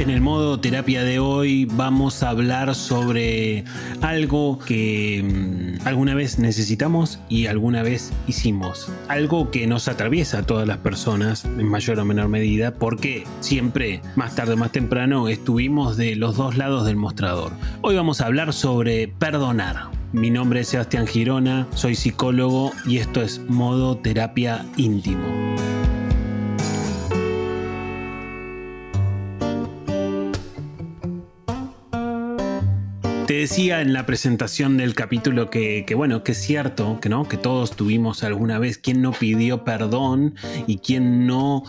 En el modo terapia de hoy vamos a hablar sobre algo que mm, alguna vez necesitamos y alguna vez hicimos. Algo que nos atraviesa a todas las personas en mayor o menor medida porque siempre, más tarde o más temprano, estuvimos de los dos lados del mostrador. Hoy vamos a hablar sobre perdonar. Mi nombre es Sebastián Girona, soy psicólogo y esto es modo terapia íntimo. Te decía en la presentación del capítulo que, bueno, que es cierto, que no, que todos tuvimos alguna vez quien no pidió perdón y quien no,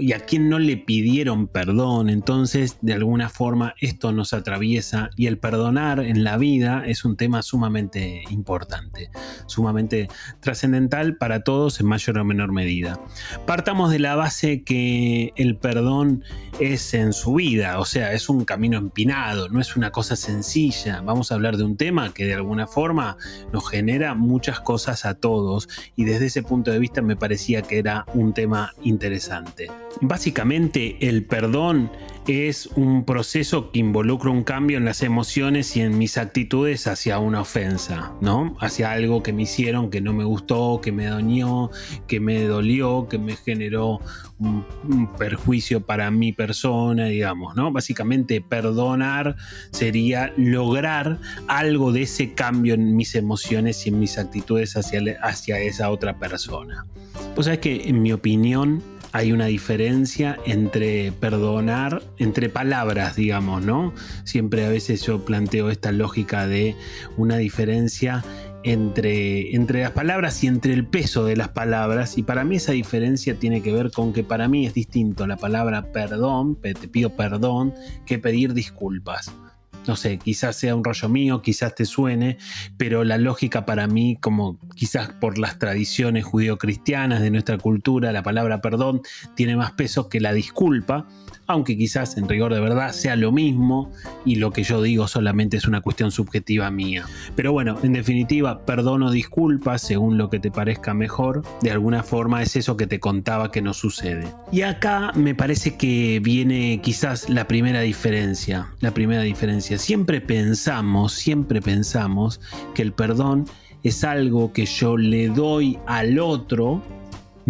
y a quien no le pidieron perdón. Entonces, de alguna forma, esto nos atraviesa y el perdonar en la vida es un tema sumamente importante, sumamente trascendental para todos en mayor o menor medida. Partamos de la base que el perdón es en su vida, o sea, es un camino empinado, no es una cosa sencilla Vamos a hablar de un tema que de alguna forma nos genera muchas cosas a todos y desde ese punto de vista me parecía que era un tema interesante. Básicamente el perdón es un proceso que involucra un cambio en las emociones y en mis actitudes hacia una ofensa, ¿no? Hacia algo que me hicieron que no me gustó, que me dañó, que me dolió, que me generó un, perjuicio para mi persona, digamos, ¿no? Básicamente perdonar sería lograr algo de ese cambio en mis emociones y en mis actitudes hacia, hacia esa otra persona. Pues es que en mi opinión hay una diferencia entre perdonar, entre palabras, digamos, ¿no? Siempre a veces yo planteo esta lógica de una diferencia entre, entre las palabras y entre el peso de las palabras. Y para mí esa diferencia tiene que ver con que para mí es distinto la palabra perdón, te pido perdón, que pedir disculpas no sé, quizás sea un rollo mío, quizás te suene, pero la lógica para mí, como quizás por las tradiciones judio-cristianas de nuestra cultura, la palabra perdón tiene más peso que la disculpa, aunque quizás en rigor de verdad sea lo mismo y lo que yo digo solamente es una cuestión subjetiva mía. Pero bueno, en definitiva, perdono disculpas según lo que te parezca mejor, de alguna forma es eso que te contaba que no sucede. Y acá me parece que viene quizás la primera diferencia, la primera diferencia. Siempre pensamos, siempre pensamos que el perdón es algo que yo le doy al otro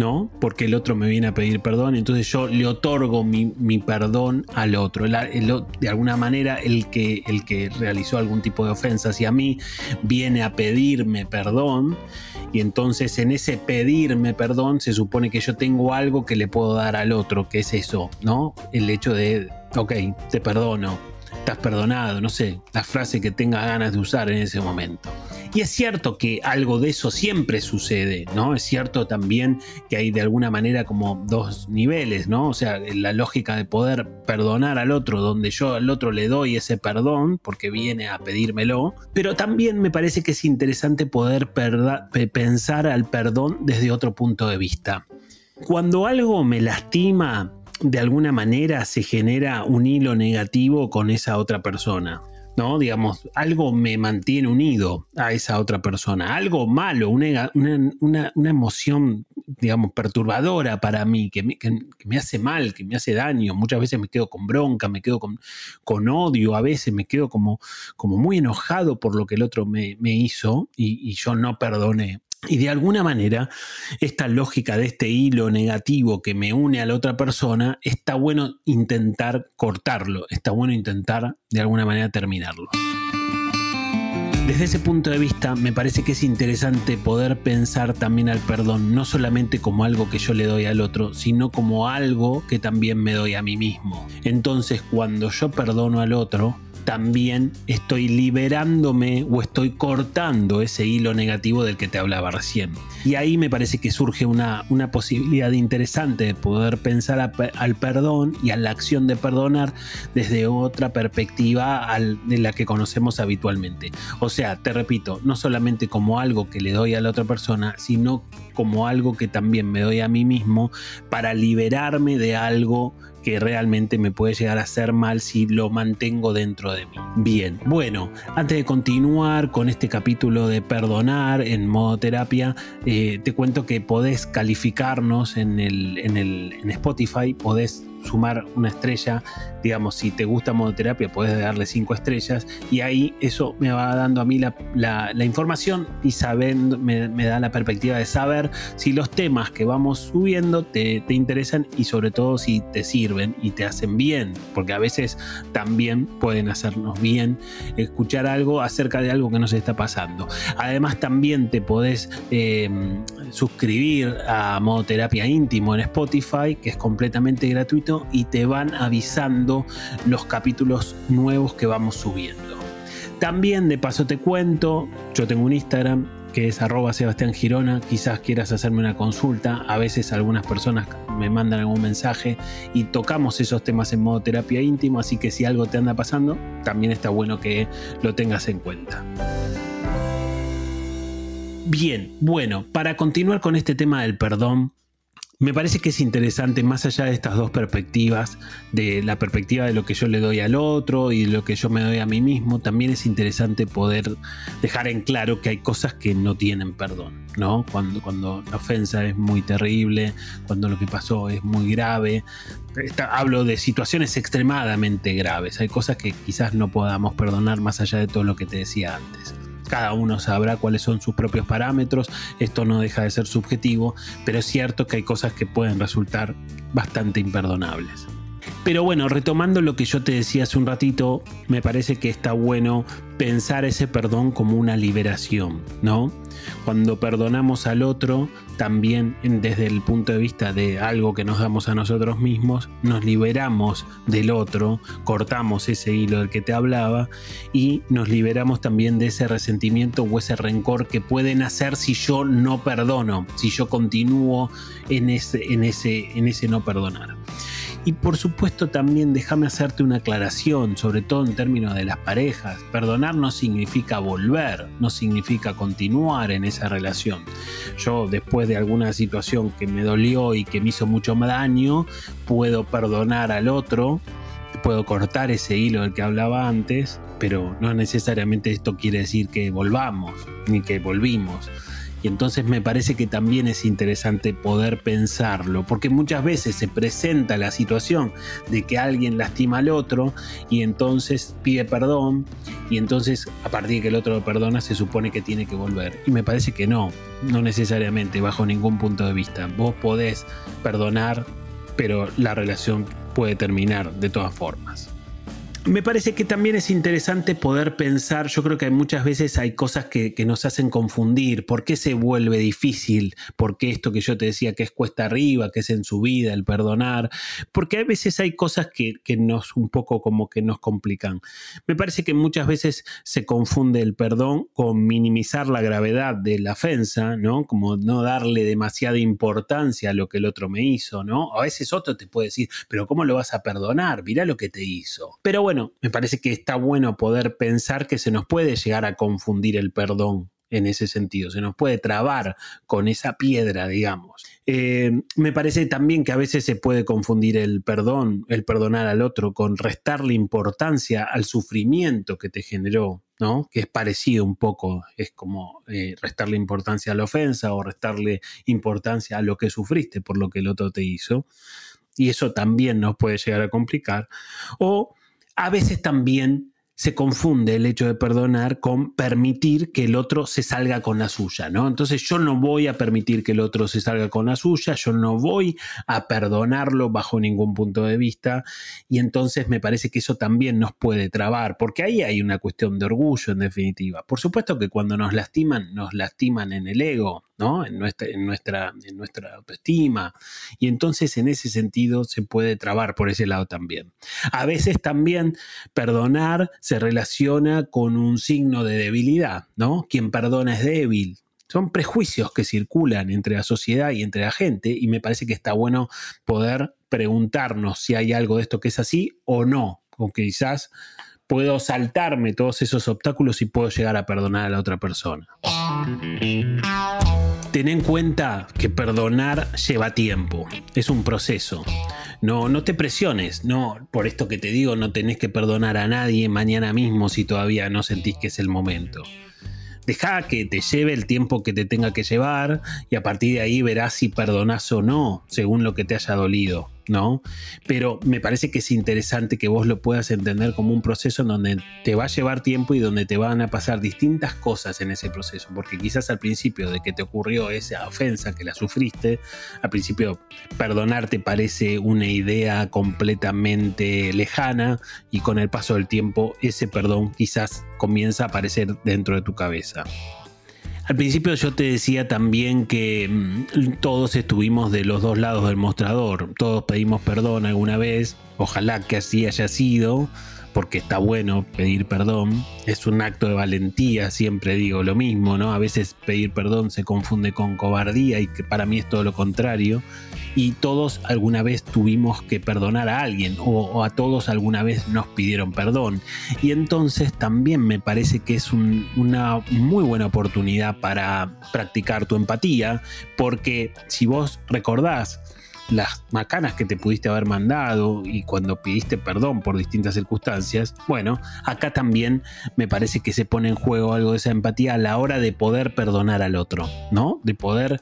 ¿no? Porque el otro me viene a pedir perdón, entonces yo le otorgo mi, perdón al otro. de alguna manera, el que, el que realizó algún tipo de ofensa hacia mí viene a pedirme perdón, y entonces en ese pedirme perdón se supone que yo tengo algo que le puedo dar al otro, que es eso, ¿no? El hecho de, ok, te perdono, estás perdonado, no sé, la frase que tenga ganas de usar en ese momento. Y es cierto que algo de eso siempre sucede, ¿no? Es cierto también que hay de alguna manera como dos niveles, ¿no? O sea, la lógica de poder perdonar al otro, donde yo al otro le doy ese perdón porque viene a pedírmelo, pero también me parece que es interesante poder pensar al perdón desde otro punto de vista. Cuando algo me lastima, de alguna manera se genera un hilo negativo con esa otra persona. ¿No? Digamos, algo me mantiene unido a esa otra persona, algo malo, una, emoción, digamos, perturbadora para mí, que me, hace mal, que me hace daño. Muchas veces me quedo con bronca, me quedo con, con odio, a veces me quedo como, como muy enojado por lo que el otro me, hizo y, y yo no perdoné. Y de alguna manera, esta lógica de este hilo negativo que me une a la otra persona, está bueno intentar cortarlo, está bueno intentar de alguna manera terminarlo. Desde ese punto de vista, me parece que es interesante poder pensar también al perdón, no solamente como algo que yo le doy al otro, sino como algo que también me doy a mí mismo. Entonces, cuando yo perdono al otro, también estoy liberándome o estoy cortando ese hilo negativo del que te hablaba recién. Y ahí me parece que surge una, una posibilidad interesante de poder pensar al perdón y a la acción de perdonar desde otra perspectiva de la que conocemos habitualmente. O sea, te repito, no solamente como algo que le doy a la otra persona, sino como algo que también me doy a mí mismo para liberarme de algo que realmente me puede llegar a hacer mal si lo mantengo dentro de mí. Bien, bueno, antes de continuar con este capítulo de perdonar en modo terapia, eh, te cuento que podés calificarnos en, el, en, el, en Spotify, podés sumar una estrella, digamos, si te gusta modoterapia, puedes darle cinco estrellas y ahí eso me va dando a mí la, información y saben, me, da la perspectiva de saber si los temas que vamos subiendo te, te interesan y sobre todo si te sirven y te hacen bien, porque a veces también pueden hacernos bien escuchar algo acerca de algo que nos está pasando. Además también te podés em, suscribir a Modo Terapia Íntimo en Spotify, que es completamente gratuito y te van avisando los capítulos nuevos que vamos subiendo. También de paso te cuento, yo tengo un Instagram que es arroba Sebastián Girona, quizás quieras hacerme una consulta, a veces algunas personas me mandan algún mensaje y tocamos esos temas en modo terapia íntimo, así que si algo te anda pasando, también está bueno que lo tengas en cuenta. Bien, bueno, para continuar con este tema del perdón, me parece que es interesante, más allá de estas dos perspectivas, de la perspectiva de lo que yo le doy al otro y de lo que yo me doy a mí mismo, también es interesante poder dejar en claro que hay cosas que no tienen perdón, ¿no? Cuando, cuando la ofensa es muy terrible, cuando lo que pasó es muy grave. hablo de situaciones extremadamente graves, hay cosas que quizás no podamos perdonar más allá de todo lo que te decía antes cada uno sabrá cuáles son sus propios parámetros, esto no deja de ser subjetivo, pero es cierto que hay cosas que pueden resultar bastante imperdonables. Pero bueno, retomando lo que yo te decía hace un ratito, me parece que está bueno pensar ese perdón como una liberación, ¿no? Cuando perdonamos al otro, también desde el punto de vista de algo que nos damos a nosotros mismos, nos liberamos del otro, cortamos ese hilo del que te hablaba y nos liberamos también de ese resentimiento o ese rencor que pueden hacer si yo no perdono, si yo continúo en ese, en ese, en ese no perdonar. Y por supuesto también déjame hacerte una aclaración, sobre todo en términos de las parejas. Perdonar no significa volver, no significa continuar en esa relación. Yo después de alguna situación que me dolió y que me hizo mucho daño, puedo perdonar al otro, puedo cortar ese hilo del que hablaba antes, pero no necesariamente esto quiere decir que volvamos, ni que volvimos. Y entonces me parece que también es interesante poder pensarlo, porque muchas veces se presenta la situación de que alguien lastima al otro y entonces pide perdón y entonces a partir de que el otro lo perdona se supone que tiene que volver. Y me parece que no, no necesariamente bajo ningún punto de vista. Vos podés perdonar, pero la relación puede terminar de todas formas. Me parece que también es interesante poder pensar, yo creo que muchas veces hay cosas que, nos hacen confundir, ¿por qué se vuelve difícil? ¿Por qué esto que yo te decía que es cuesta arriba, que es en su vida, el perdonar? Porque a veces hay cosas que, nos un poco como que nos complican. Me parece que muchas veces se confunde el perdón con minimizar la gravedad de la ofensa, ¿no? Como no darle demasiada importancia a lo que el otro me hizo, ¿no? A veces otro te puede decir, pero ¿cómo lo vas a perdonar? Mirá lo que te hizo. Pero bueno, me parece que está bueno poder pensar que se nos puede llegar a confundir el perdón en ese sentido, se nos puede trabar con esa piedra, digamos. Eh, me parece también que a veces se puede confundir el perdón, el perdonar al otro, con restarle importancia al sufrimiento que te generó, ¿no? Que es parecido un poco, es como eh, restarle importancia a la ofensa o restarle importancia a lo que sufriste por lo que el otro te hizo. Y eso también nos puede llegar a complicar. O a veces también se confunde el hecho de perdonar con permitir que el otro se salga con la suya, ¿no? Entonces yo no voy a permitir que el otro se salga con la suya, yo no voy a perdonarlo bajo ningún punto de vista y entonces me parece que eso también nos puede trabar, porque ahí hay una cuestión de orgullo en definitiva. Por supuesto que cuando nos lastiman, nos lastiman en el ego, en nuestra, en, nuestra, en nuestra autoestima. Y entonces en ese sentido se puede trabar por ese lado también. A veces también perdonar se relaciona con un signo de debilidad, ¿no? Quien perdona es débil. Son prejuicios que circulan entre la sociedad y entre la gente y me parece que está bueno poder preguntarnos si hay algo de esto que es así o no, o quizás puedo saltarme todos esos obstáculos y puedo llegar a perdonar a la otra persona. Ten en cuenta que perdonar lleva tiempo, es un proceso. No, no te presiones, no, por esto que te digo, no tenés que perdonar a nadie mañana mismo si todavía no sentís que es el momento. Deja que te lleve el tiempo que te tenga que llevar y a partir de ahí verás si perdonás o no, según lo que te haya dolido. ¿No? Pero me parece que es interesante que vos lo puedas entender como un proceso en donde te va a llevar tiempo y donde te van a pasar distintas cosas en ese proceso, porque quizás al principio de que te ocurrió esa ofensa, que la sufriste, al principio perdonar te parece una idea completamente lejana y con el paso del tiempo ese perdón quizás comienza a aparecer dentro de tu cabeza. Al principio yo te decía también que mm, todos estuvimos de los dos lados del mostrador, todos pedimos perdón alguna vez, ojalá que así haya sido, porque está bueno pedir perdón, es un acto de valentía, siempre digo lo mismo, ¿no? A veces pedir perdón se confunde con cobardía y que para mí es todo lo contrario, y todos alguna vez tuvimos que perdonar a alguien o, a todos alguna vez nos pidieron perdón, y entonces también me parece que es una muy buena oportunidad para practicar tu empatía, porque si vos recordás, las macanas que te pudiste haber mandado y cuando pidiste perdón por distintas circunstancias, bueno, acá también me parece que se pone en juego algo de esa empatía a la hora de poder perdonar al otro, ¿no? De poder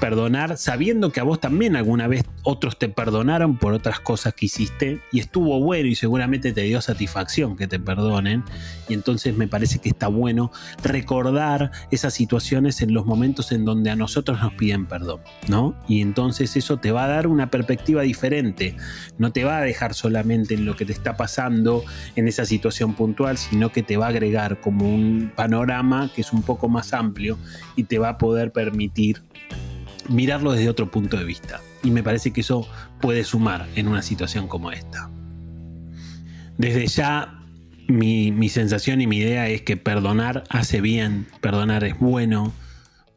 perdonar sabiendo que a vos también alguna vez otros te perdonaron por otras cosas que hiciste y estuvo bueno y seguramente te dio satisfacción que te perdonen y entonces me parece que está bueno recordar esas situaciones en los momentos en donde a nosotros nos piden perdón, ¿no? Y entonces eso te va a dar una perspectiva diferente. No te va a dejar solamente en lo que te está pasando en esa situación puntual, sino que te va a agregar como un panorama que es un poco más amplio y te va a poder permitir mirarlo desde otro punto de vista. Y me parece que eso puede sumar en una situación como esta. Desde ya mi, mi, sensación y mi idea es que perdonar hace bien, perdonar es bueno.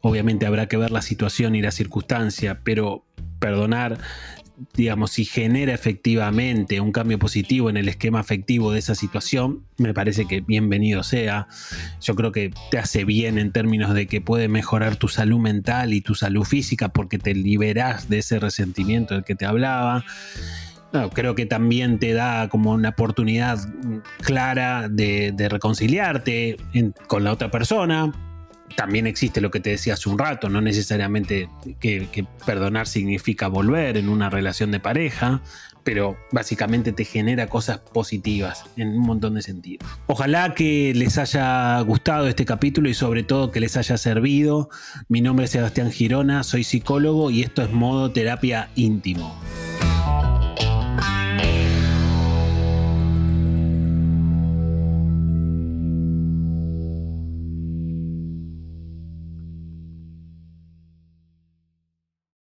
Obviamente habrá que ver la situación y la circunstancia, pero perdonar, digamos, si genera efectivamente un cambio positivo en el esquema afectivo de esa situación, me parece que bienvenido sea. Yo creo que te hace bien en términos de que puede mejorar tu salud mental y tu salud física porque te liberas de ese resentimiento del que te hablaba. creo que también te da como una oportunidad clara de, reconciliarte con la otra persona, también existe lo que te decía hace un rato, no necesariamente que, perdonar significa volver en una relación de pareja, pero básicamente te genera cosas positivas en un montón de sentidos. Ojalá que les haya gustado este capítulo y sobre todo que les haya servido. Mi nombre es Sebastián Girona, soy psicólogo y esto es modo terapia íntimo.